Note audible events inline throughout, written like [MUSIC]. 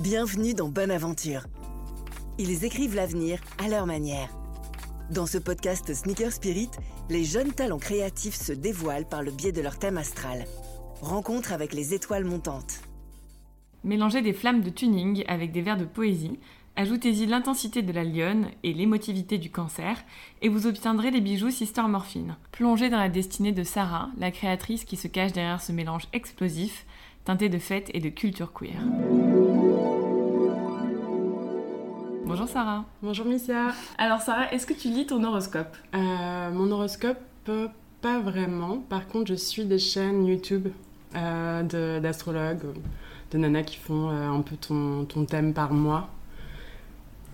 Bienvenue dans Bonne Aventure. Ils écrivent l'avenir à leur manière. Dans ce podcast Sneaker Spirit, les jeunes talents créatifs se dévoilent par le biais de leur thème astral. Rencontre avec les étoiles montantes. Mélangez des flammes de tuning avec des vers de poésie, ajoutez-y l'intensité de la lionne et l'émotivité du cancer, et vous obtiendrez les bijoux Sister Morphine. Plongez dans la destinée de Sarah, la créatrice qui se cache derrière ce mélange explosif, teinté de fête et de culture queer. Bonjour Sarah. Bonjour Missia. Alors Sarah, est-ce que tu lis ton horoscope? Euh, mon horoscope, euh, pas vraiment. Par contre, je suis des chaînes YouTube euh, de- d'astrologues, euh, de nanas qui font euh, un peu ton, ton thème par mois.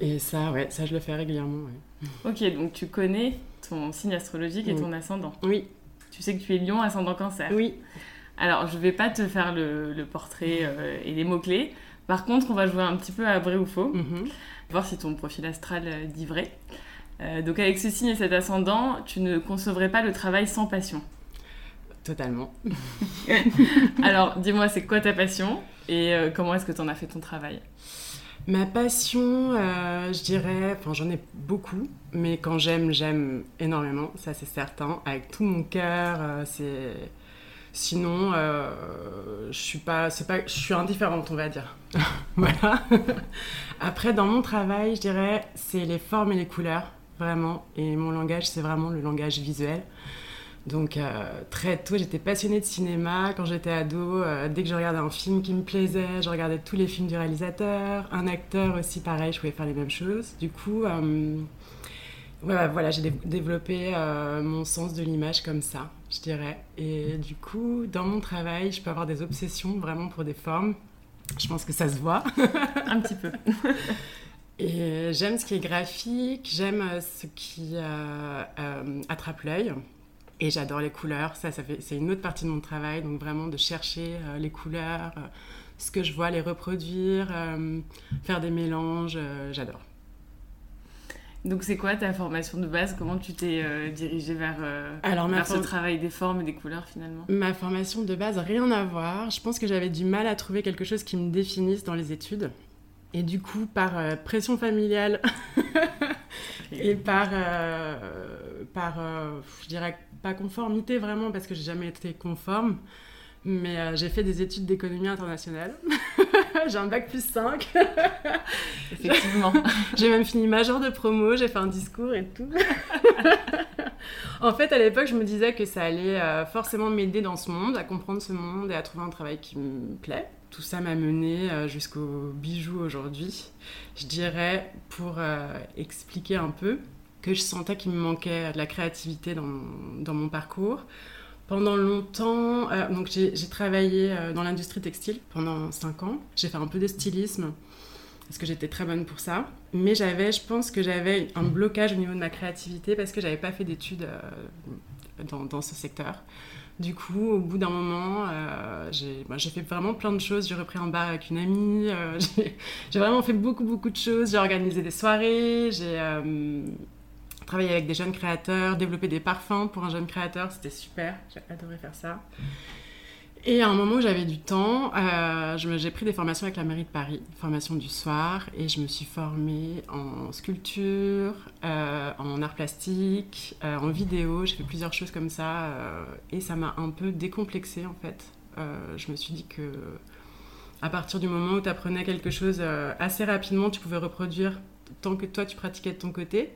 Et ça, ouais, ça je le fais régulièrement. ouais. Ok, donc tu connais ton signe astrologique et Oui. ton ascendant. Oui, Tu sais que tu es lion, ascendant cancer. oui. Alors, je vais pas te faire le, le portrait euh, et les mots-clés. Par contre, on va jouer un petit peu à vrai ou faux, mhm. voir si ton profil astral euh, dit vrai. Euh, donc, avec ce signe et cet ascendant, tu ne concevrais pas le travail sans passion. Totalement. [LAUGHS] Alors, dis-moi, c'est quoi ta passion et euh, comment est-ce que tu en as fait ton travail? Ma passion, euh, je dirais, enfin j'en ai beaucoup, mais quand j'aime, j'aime énormément, ça c'est certain, avec tout mon cœur. c'est sinon, euh, je suis pas, c'est pas, je suis indifférente, on va dire. [LAUGHS] voilà. [LAUGHS] Après, dans mon travail, je dirais, c'est les formes et les couleurs, vraiment, et mon langage, c'est vraiment le langage visuel. Donc euh, très tôt, j'étais passionnée de cinéma. Quand j'étais ado, euh, dès que je regardais un film qui me plaisait, je regardais tous les films du réalisateur. Un acteur aussi, pareil, je pouvais faire les mêmes choses. Du coup, euh, ouais, voilà, j'ai dé- développé mon sens de l'image comme ça, je dirais. Et du coup, dans mon travail, je peux avoir des obsessions vraiment pour des formes. Je pense que ça se voit. Un petit peu. [LAUGHS] Et j'aime ce qui est graphique, j'aime euh, ce qui euh, euh, attrape l'œil. Et j'adore les couleurs, ça, ça fait, c'est une autre partie de mon travail, donc vraiment de chercher euh, les couleurs, ce que je vois, les reproduire, faire des mélanges, j'adore. Donc, c'est quoi ta formation de base? Comment tu t'es euh, dirigée vers, euh, Alors vers ce travail des formes et des couleurs finalement? Ma formation de base, rien à voir. Je pense que j'avais du mal à trouver quelque chose qui me définisse dans les études. Et du coup, par euh, pression familiale [LAUGHS] Et par, euh, par euh, je dirais pas conformité vraiment, parce que j'ai jamais été conforme, mais euh, j'ai fait des études d'économie internationale. [LAUGHS] j'ai un bac plus 5. [LAUGHS] Effectivement. [LAUGHS] J'ai même fini major de promo, j'ai fait un discours et tout. en fait, à l'époque, je me disais que ça allait euh, forcément m'aider dans ce monde, à comprendre ce monde et à trouver un travail qui me plaît. Tout ça m'a mené euh, jusqu'au bijou aujourd'hui. Je dirais, pour euh, expliquer un peu, que je sentais qu'il me manquait de la créativité dans, dans mon parcours. Pendant longtemps, euh, donc j'ai travaillé euh, dans l'industrie textile pendant 5 ans. J'ai fait un peu de stylisme parce que j'étais très bonne pour ça. Mais j'avais, je pense que j'avais un blocage au niveau de ma créativité parce que j'avais pas fait d'études euh, dans, ce secteur. Du coup, au bout d'un moment, j'ai bah, j'ai fait vraiment plein de choses. J'ai repris un bar avec une amie. [LAUGHS] j'ai vraiment fait beaucoup, beaucoup de choses. J'ai organisé des soirées. Travaillé avec des jeunes créateurs, développé des parfums pour un jeune créateur. C'était super. J'ai adoré faire ça. Et à un moment où j'avais du temps, euh, j'ai pris des formations avec la mairie de Paris, formation du soir, et je me suis formée en sculpture, euh, en art plastique, euh, en vidéo. J'ai fait plusieurs choses comme ça, et ça m'a un peu décomplexée en fait. Je me suis dit que à partir du moment où tu apprenais quelque chose assez rapidement, tu pouvais reproduire tant que toi tu pratiquais de ton côté.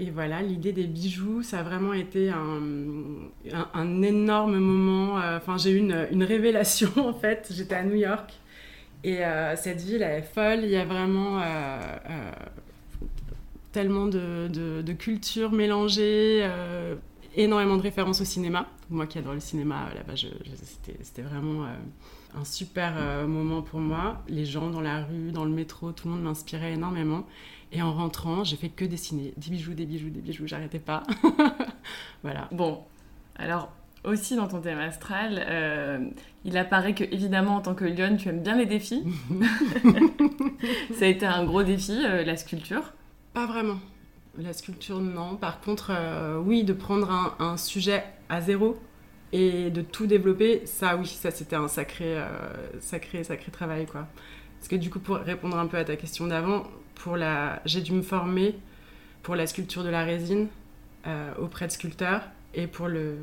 Et voilà, l'idée des bijoux, ça a vraiment été un, énorme moment. euh, Enfin, j'ai eu une, révélation [LAUGHS] en fait. J'étais à New York et euh, cette ville, elle est folle. Il y a vraiment euh, tellement de, de, cultures mélangées, énormément de références au cinéma. Moi qui adore le cinéma, là-bas, c'était vraiment un super moment pour moi. Les gens dans la rue, dans le métro, tout le monde m'inspirait énormément. Et en rentrant, j'ai fait que dessiner. Des bijoux, des bijoux, des bijoux, j'arrêtais pas. [LAUGHS] voilà. Bon, alors aussi dans ton thème astral, euh, il apparaît que évidemment en tant que lionne, tu aimes bien les défis. [LAUGHS] Ça a été un gros défi, euh, la sculpture. Pas vraiment. La sculpture, non. Par contre, euh, oui, de prendre un, un sujet à zéro Et de tout développer, ça oui, ça c'était un sacré, sacré, sacré travail quoi. Parce que du coup, pour répondre un peu à ta question d'avant, pour la, j'ai dû me former pour la sculpture de la résine auprès de sculpteurs et pour le,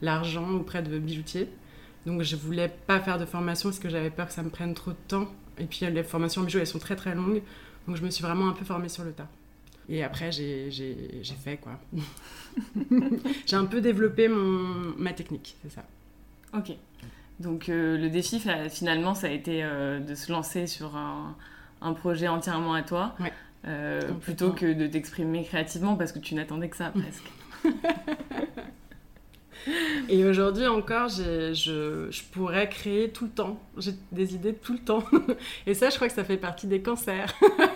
l'argent auprès de bijoutiers. Donc je voulais pas faire de formation parce que j'avais peur que ça me prenne trop de temps. Et puis les formations en bijoux, elles sont très très longues. Donc je me suis vraiment un peu formée sur le tas. Et après, j'ai fait quoi. [LAUGHS] j'ai un peu développé mon, ma technique, c'est ça. Ok. Donc euh, le défi, finalement, ça a été euh, de se lancer sur un, un projet entièrement à toi, euh, plutôt que de t'exprimer créativement parce que tu n'attendais que ça presque. [LAUGHS] Et aujourd'hui encore, je, je, pourrais créer tout le temps. J'ai des idées tout le temps. [LAUGHS] Et ça, je crois que ça fait partie des cancers.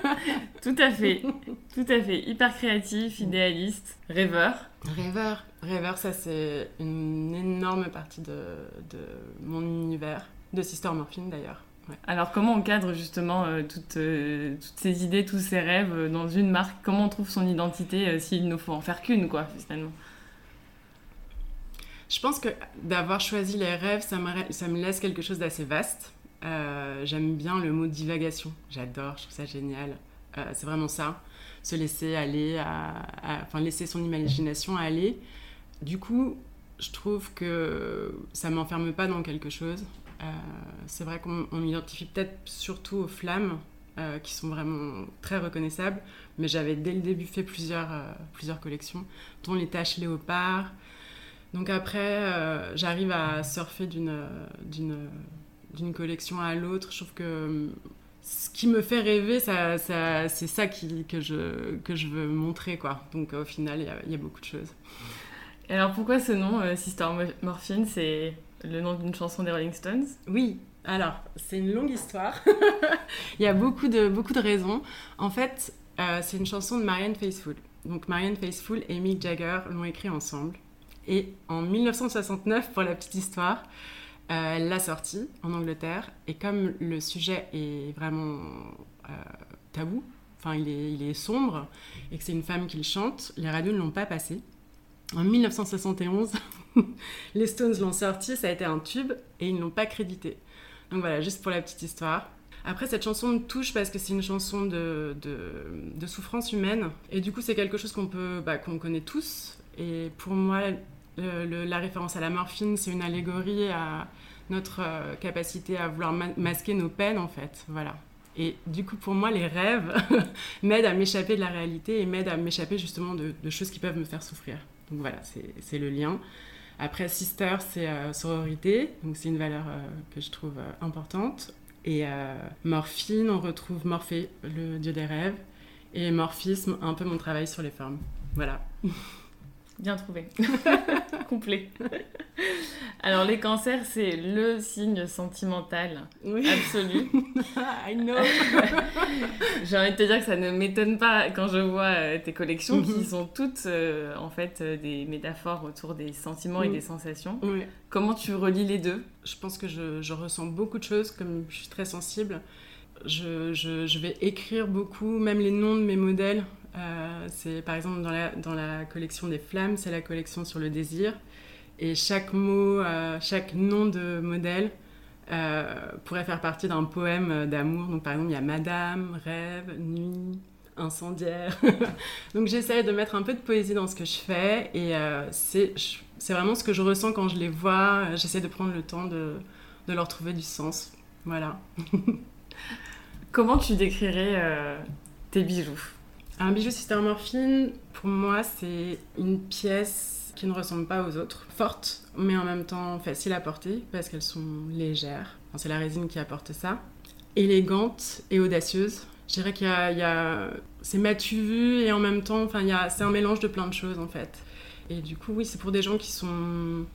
[LAUGHS] tout à fait. Tout à fait. Hyper créatif, idéaliste, rêveur. Rêveur. Rêveur, ça, c'est une énorme partie de, de, mon univers. De Sister Morphine, d'ailleurs. Alors, comment on cadre justement euh, toutes, euh, toutes, ces idées, tous ces rêves euh, dans une marque? Comment on trouve son identité s'il ne faut en faire qu'une, quoi, finalement? Je pense que d'avoir choisi les rêves, ça me, laisse quelque chose d'assez vaste. J'aime bien le mot divagation. J'adore, je trouve ça génial. C'est vraiment ça. Se laisser aller, enfin laisser son imagination aller. Du coup, je trouve que ça m'enferme pas dans quelque chose. Euh, c'est vrai qu'on m'identifie peut-être surtout aux flammes, qui sont vraiment très reconnaissables. Mais j'avais dès le début fait plusieurs, plusieurs collections, dont les taches léopard, donc après, euh, j'arrive à surfer d'une, collection à l'autre. Je trouve que ce qui me fait rêver, c'est ça que, je, que je veux montrer. Quoi. Donc au final, il y, a beaucoup de choses. Alors pourquoi ce nom, euh, Sister Morphine? Le nom d'une chanson des Rolling Stones Oui, alors, c'est une longue histoire. [LAUGHS] Il y a beaucoup de, beaucoup de raisons. En fait, euh, c'est une chanson de Marianne Faithfull. Donc, Marianne Faithfull et Mick Jagger l'ont écrit ensemble. Et en 1969, pour la petite histoire, euh, elle l'a sortie en Angleterre. Et comme le sujet est vraiment euh, tabou, enfin il est, il est, sombre, et que c'est une femme qui le chante, les radios ne l'ont pas passé. En 1971, [LAUGHS] les Stones l'ont sorti, ça a été un tube, et ils ne l'ont pas crédité. Donc voilà, juste pour la petite histoire. Après, cette chanson me touche parce que c'est une chanson de, souffrance humaine. Et du coup, c'est quelque chose qu'on bah, qu'on connaît tous. Et pour moi, la référence à la morphine, c'est une allégorie à notre euh, capacité à vouloir masquer nos peines, en fait. Voilà. Et du coup, pour moi, les rêves [LAUGHS] m'aident à m'échapper de la réalité et m'aident à m'échapper justement de, choses qui peuvent me faire souffrir. Donc voilà, c'est le lien. Après, sister, c'est euh, sororité, donc c'est une valeur euh, que je trouve importante. Et morphine, on retrouve Morphée, le dieu des rêves, et morphisme, un peu mon travail sur les formes. Voilà. [LAUGHS] Bien trouvé. [LAUGHS] Complet. Alors, les cancers, c'est le signe sentimental absolu. [LAUGHS] I know. [LAUGHS] J'ai envie de te dire que ça ne m'étonne pas quand je vois euh, tes collections qui mhm. sont toutes, euh, en fait, euh, des métaphores autour des sentiments et des sensations. Comment tu relis les deux? Je pense que je, je, ressens beaucoup de choses, comme je suis très sensible. Je, je, je vais écrire beaucoup, même les noms de mes modèles. Euh, c'est par exemple dans la, collection des flammes, c'est la collection sur le désir. Et chaque mot, euh, chaque nom de modèle euh, pourrait faire partie d'un poème d'amour. Donc par exemple, il y a Madame, Rêve, Nuit, Incendiaire. [LAUGHS] Donc j'essaie de mettre un peu de poésie dans ce que je fais. Et c'est, vraiment ce que je ressens quand je les vois. J'essaie de prendre le temps de leur trouver du sens. Voilà. [LAUGHS] Comment tu décrirais tes bijoux? Un bijou Sister pour moi, c'est une pièce qui ne ressemble pas aux autres. Forte, mais en même temps facile à porter parce qu'elles sont légères. c'est la résine qui apporte ça. Élégante et audacieuse. Je dirais qu'il y a, c'est matu et en même temps, enfin, il c'est un mélange de plein de choses en fait. Et du coup, oui, c'est pour des gens qui sont,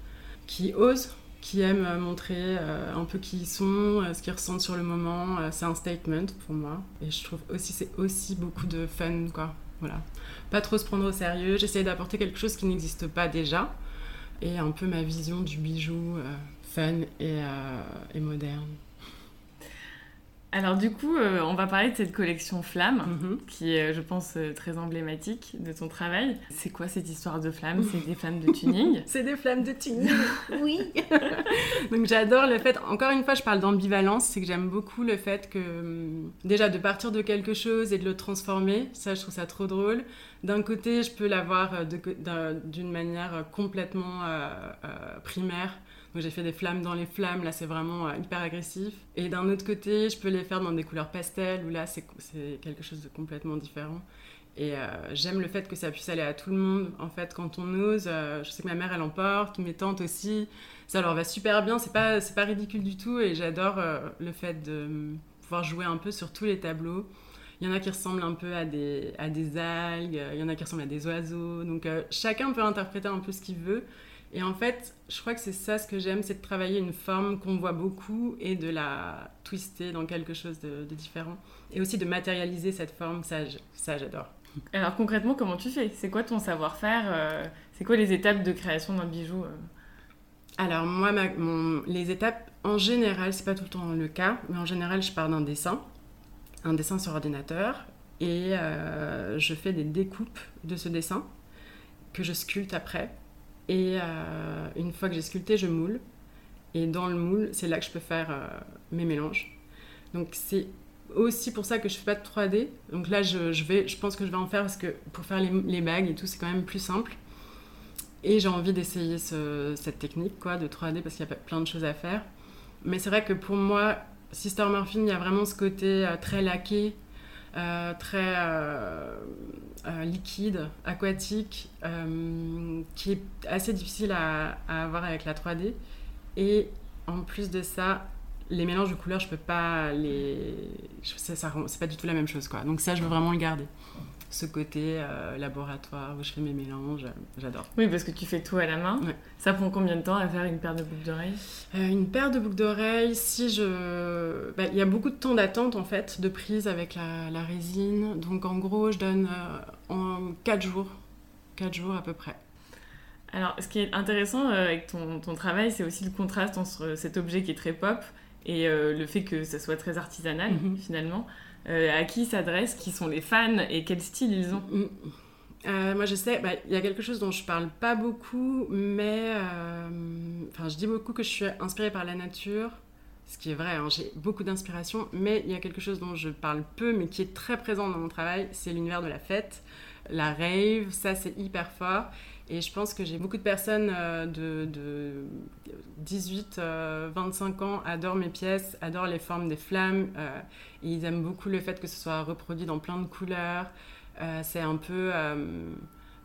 qui osent, qui aiment montrer euh, un peu qui ils sont, euh, ce qu'ils ressentent sur le moment. Euh, c'est un statement pour moi. Et je trouve aussi c'est aussi beaucoup de fun, quoi. Voilà. Pas trop se prendre au sérieux. J'essaie d'apporter quelque chose qui n'existe pas déjà. Et un peu ma vision du bijou fun et, et moderne. Alors du coup, euh, on va parler de cette collection Flamme, Mhm. qui est, je pense, euh, très emblématique de ton travail. C'est quoi cette histoire de flammes C'est des flammes de tuning? [LAUGHS] C'est des flammes de tuning, [LAUGHS] oui. [LAUGHS] Donc j'adore le fait, encore une fois, je parle d'ambivalence, c'est que j'aime beaucoup le fait que, hum, déjà, de partir de quelque chose et de le transformer, ça, je trouve ça trop drôle. D'un côté, je peux l'avoir euh, d'une manière euh, complètement euh, euh, primaire. Donc j'ai fait des flammes dans les flammes, là c'est vraiment euh, hyper agressif. Et d'un autre côté, je peux les faire dans des couleurs pastel, où là c'est quelque chose de complètement différent. Et euh, j'aime le fait que ça puisse aller à tout le monde. En fait, quand on ose, euh, je sais que ma mère elle en porte, mes tantes aussi, ça leur va super bien. C'est pas pas ridicule du tout. Et j'adore le fait de pouvoir jouer un peu sur tous les tableaux. Il y en a qui ressemblent un peu à des, à des algues, il y en a qui ressemblent à des oiseaux. Donc chacun peut interpréter un peu ce qu'il veut. Et en fait, je crois que c'est ça ce que j'aime, c'est de travailler une forme qu'on voit beaucoup et de la twister dans quelque chose de, de différent. Et aussi de matérialiser cette forme, ça, j'adore. Alors concrètement, comment tu fais? C'est quoi ton savoir-faire euh, C'est quoi les étapes de création d'un bijou euh? Alors moi, ma- mon- les étapes, en général, c'est pas tout le temps le cas, mais en général, je pars d'un dessin, un dessin sur ordinateur, et euh, je fais des découpes de ce dessin que je sculpte après. Et euh, une fois que j'ai sculpté, je moule. Et dans le moule, c'est là que je peux faire euh, mes mélanges. Donc c'est aussi pour ça que je fais pas de 3D. Donc là, je, pense que je vais en faire parce que pour faire les, bagues et tout, c'est quand même plus simple. Et j'ai envie d'essayer ce- cette technique de 3D parce qu'il y a plein de choses à faire. Mais c'est vrai que pour moi, Sister Morphine, il y a vraiment ce côté euh, très laqué, très euh, euh, liquide, aquatique, euh, qui est assez difficile à, avoir avec la 3D. Et en plus de ça, les mélanges de couleurs, je peux pas les. ça- C'est pas du tout la même chose quoi. Donc ça, je veux vraiment le garder. Ce côté euh, laboratoire où je fais mes mélanges, j'adore. Oui, parce que tu fais tout à la main. Ouais. Ça prend combien de temps à faire une paire de boucles d'oreilles? Euh, une paire de boucles d'oreilles, si je... bah, Il y a beaucoup de temps d'attente en fait, de prise avec la, la résine. Donc en gros, je donne euh, en 4 jours. 4 jours à peu près. Alors, ce qui est intéressant euh, avec ton, ton travail, c'est aussi le contraste entre cet objet qui est très pop et le fait que ça soit très artisanal, Mhm. finalement. Euh, à qui s'adresse Qui sont les fans Et quel style ils ont Mm. Euh, moi, je sais, bah, il y a quelque chose dont je parle pas beaucoup, mais euh, enfin, je dis beaucoup que je suis inspirée par la nature, ce qui est vrai. hein, J'ai beaucoup d'inspiration, mais il y a quelque chose dont je parle peu, mais qui est très présent dans mon travail, c'est l'univers de la fête, la rave. Ça, c'est hyper fort. Et je pense que j'ai beaucoup de personnes euh, de, de 18, euh, 25 ans adorent mes pièces, adorent les formes des flammes. euh, ils aiment beaucoup le fait que ce soit reproduit dans plein de couleurs. C'est un peu.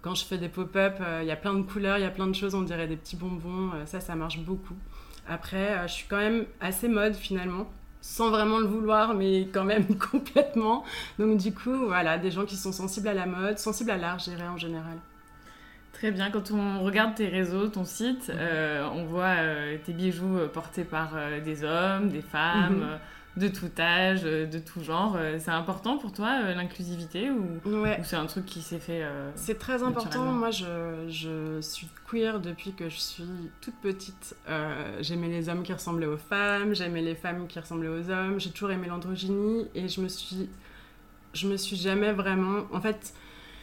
quand je fais des pop-up, il y a plein de couleurs, il y a plein de choses, on dirait des petits bonbons. ça, ça marche beaucoup. Après, je suis quand même assez mode finalement, sans vraiment le vouloir, mais quand même [LAUGHS] complètement. Donc, du coup, voilà, des gens qui sont sensibles à la mode, sensibles à l'art, je dirais en général. Très bien. Quand on regarde tes réseaux, ton site, euh, on voit euh, tes bijoux euh, portés par euh, des hommes, des femmes, Mhm. de tout âge, de tout genre. C'est important pour toi, l'inclusivité, ou, Ouais. ou c'est un truc qui s'est fait C'est très important. Moi, je, je suis queer depuis que je suis toute petite. J'aimais les hommes qui ressemblaient aux femmes, j'aimais les femmes qui ressemblaient aux hommes. J'ai toujours aimé l'androgynie et je me suis, je me suis jamais vraiment. En fait,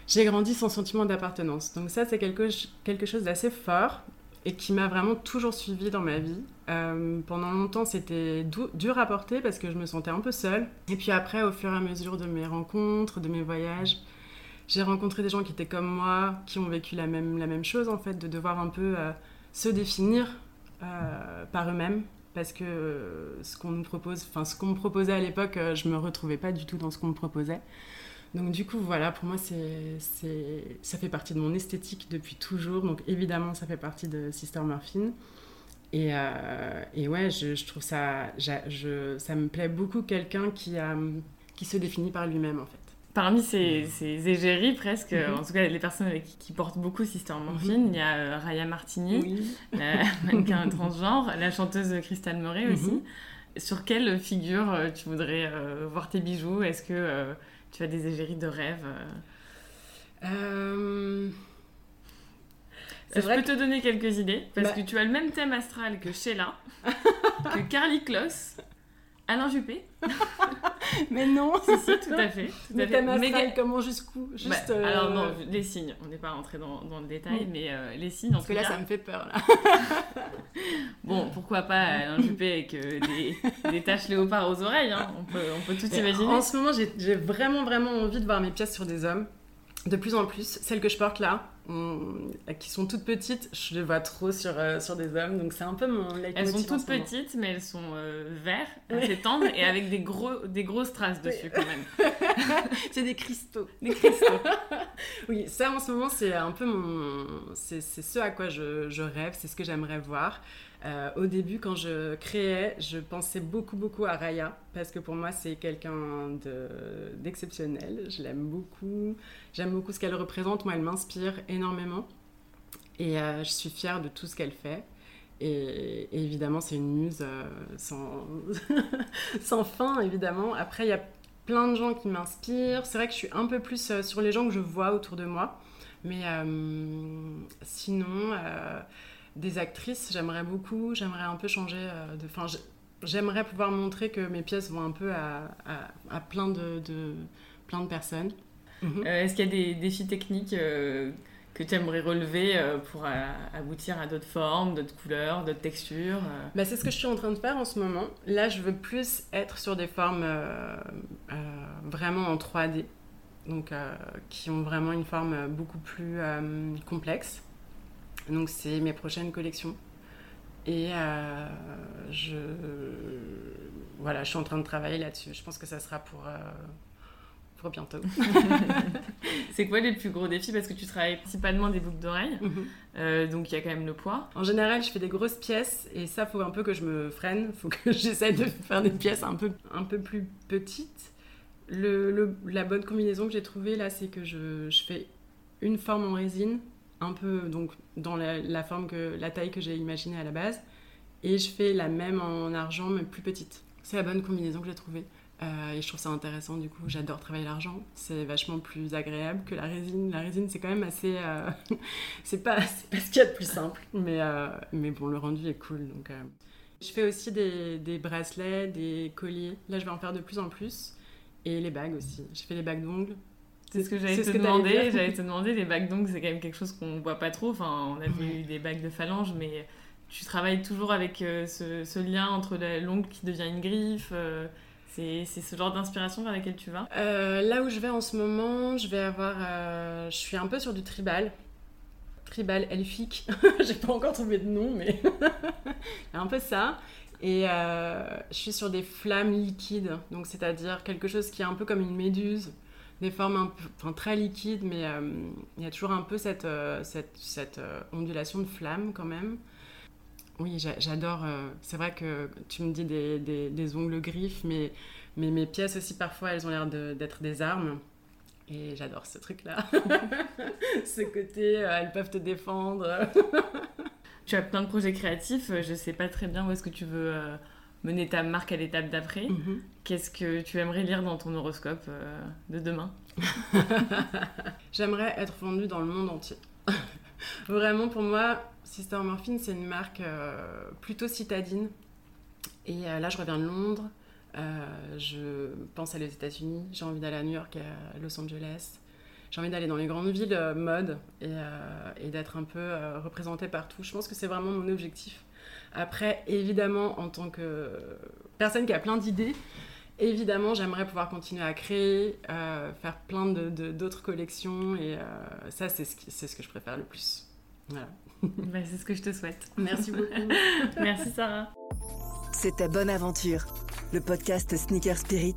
j'ai grandi sans sentiment d'appartenance. Donc ça, c'est quelque, quelque chose d'assez fort et qui m'a vraiment toujours suivi dans ma vie. Euh, pendant longtemps, c'était dur à porter parce que je me sentais un peu seule. Et puis après, au fur et à mesure de mes rencontres, de mes voyages, j'ai rencontré des gens qui étaient comme moi, qui ont vécu la même, la même chose en fait, de devoir un peu euh, se définir euh, par eux-mêmes. Parce que ce qu'on nous propose, enfin ce qu'on me proposait à l'époque, je me retrouvais pas du tout dans ce qu'on me proposait. Donc du coup, voilà, pour moi, c'est, c'est, ça fait partie de mon esthétique depuis toujours. Donc évidemment, ça fait partie de Sister Morphine. Et, euh, et ouais, je, je trouve ça, je, ça me plaît beaucoup quelqu'un qui, a, qui se définit par lui-même en fait. Parmi ces, ces égéries, presque, Mhm. en tout cas les personnes qui, qui portent beaucoup Sister Morphine, il y a euh, Raya Martini, Oui. [LAUGHS] la mannequin transgenre, la chanteuse Crystal Moret aussi. Mhm. Sur quelle figure euh, tu voudrais euh, voir tes bijoux? Est-ce que euh, tu as des égéries de rêve euh. Euh, Je vrai peux te donner quelques idées, parce Bah- que tu as le même thème astral que Sheila, [LAUGHS] que Carly Kloss Alain Juppé. [LAUGHS] mais non [LAUGHS] Si, si, tout à fait. Tout mais à fait. comment jusqu'où? Juste. Bah, euh, Alors non, les signes, on n'est pas rentré dans, dans le détail, Mm. mais euh, les signes en Parce que tout là, cas. ça me fait peur, là. [LAUGHS] Bon, pourquoi pas Alain Juppé avec euh, des, des taches léopard aux oreilles, hein. on, peut, on peut tout Mais imaginer. En ce moment, j'ai vraiment, vraiment envie de voir mes pièces sur des hommes. De plus en plus. Celles que je porte là, qui sont toutes petites, je les vois trop sur, euh, sur des hommes. Donc c'est un peu mon Elles sont toutes petites, mais elles sont euh, vertes, assez tendres et avec des, gros, des grosses traces dessus quand même. [LAUGHS] C'est des cristaux. [LAUGHS] Des cristaux. [LAUGHS] Oui, ça en ce moment, c'est un peu mon. C'est c'est ce à quoi je, je rêve, c'est ce que j'aimerais voir. Euh, au début, quand je créais, je pensais beaucoup, beaucoup à Raya, parce que pour moi, c'est quelqu'un de- d'exceptionnel. Je l'aime beaucoup. J'aime beaucoup ce qu'elle représente. Moi, elle m'inspire énormément. Et euh, je suis fière de tout ce qu'elle fait. Et, évidemment, c'est une muse euh, [LAUGHS] sans, fin, évidemment. Après, il y a plein de gens qui m'inspirent. C'est vrai que je suis un peu plus sur les gens que je vois autour de moi. Mais sinon, des actrices, j'aimerais beaucoup. J'aimerais un peu changer euh, de. Enfin, j'aimerais pouvoir montrer que mes pièces vont un peu à, à- à plein, de, de- plein de personnes. Mhm. Euh, Est-ce qu'il y a des défis techniques euh, que tu aimerais relever euh, pour aboutir à d'autres formes, d'autres couleurs, d'autres textures Bah, c'est ce que je suis en train de faire en ce moment. Là, je veux plus être sur des formes vraiment en 3D, donc qui ont vraiment une forme beaucoup plus complexe. Donc, c'est mes prochaines collections. Et euh, je, voilà, je suis en train de travailler là-dessus. Je pense que ça sera pour, euh, pour bientôt. [LAUGHS] [LAUGHS] C'est quoi les plus gros défis? Parce que tu travailles principalement des boucles d'oreilles, euh, donc il y a quand même le poids. En général, je fais des grosses pièces et ça, faut un peu que je me freine. Faut que [LAUGHS] j'essaie de faire des pièces un peu, un peu plus petites. Le, le- la bonne combinaison que j'ai trouvée là, c'est que je, je fais une forme en résine, un peu donc dans la, forme que la taille que j'ai imaginée à la base, et je fais la même en argent mais plus petite. C'est la bonne combinaison que j'ai trouvée. Euh, et je trouve ça intéressant du coup, j'adore travailler l'argent, c'est vachement plus agréable que la résine. La résine c'est quand même assez... euh, [LAUGHS] c'est pas, pas ce qu'il y a de plus simple, mais, euh, mais bon, le rendu est cool. Donc. Je fais aussi des, des bracelets, des colliers, là je vais en faire de plus en plus, et les bagues aussi. Je fais les bagues d'ongles. C'est ce que j'allais te que demander. J'allais te demander, les bagues d'ongles, c'est quand même quelque chose qu'on voit pas trop. Enfin, on a vu des bagues de phalange, mais tu travailles toujours avec euh, ce, ce lien entre l'ongle qui devient une griffe. euh, c'est ce genre d'inspiration vers laquelle tu vas? Euh, là où je vais en ce moment, je vais avoir. euh, je suis un peu sur du tribal. Tribal elfique. [LAUGHS] J'ai pas encore trouvé de nom, mais. [LAUGHS] un peu ça. Et je suis sur des flammes liquides. Donc, c'est-à-dire quelque chose qui est un peu comme une méduse. Des formes très liquides, mais euh, il y a toujours un peu cette, euh, cette, euh, ondulation de flamme quand même. Oui, j'a- j'adore. c'est vrai que tu me dis des, des- ongles griffes, mais, mais mes pièces aussi, parfois, elles ont l'air d'être des armes. Et j'adore ce truc-là. [LAUGHS] ce côté, elles peuvent te défendre. [LAUGHS] Tu as plein de projets créatifs. Je sais pas très bien où est-ce que tu veux mener ta marque à l'étape d'après. Mhm. Qu'est-ce que tu aimerais lire dans ton horoscope euh, de demain [LAUGHS] J'aimerais être vendue dans le monde entier. [LAUGHS] Vraiment, pour moi, Sister Morphine, c'est une marque euh, plutôt citadine. Et euh, là, je reviens de Londres. Je pense aller aux États-Unis. J'ai envie d'aller à New York et à Los Angeles. J'ai envie d'aller dans les grandes villes mode et, et d'être un peu représentée partout. Je pense que c'est vraiment mon objectif. Après, évidemment, en tant que personne qui a plein d'idées, évidemment, j'aimerais pouvoir continuer à créer, euh, faire plein de- de- d'autres collections et euh, ça, c'est ce, qui- c'est ce que je préfère le plus. Voilà. [LAUGHS] Bah, C'est ce que je te souhaite. Merci beaucoup. [LAUGHS] Merci Sarah. C'était Bonne Aventure, le podcast Sneaker Spirit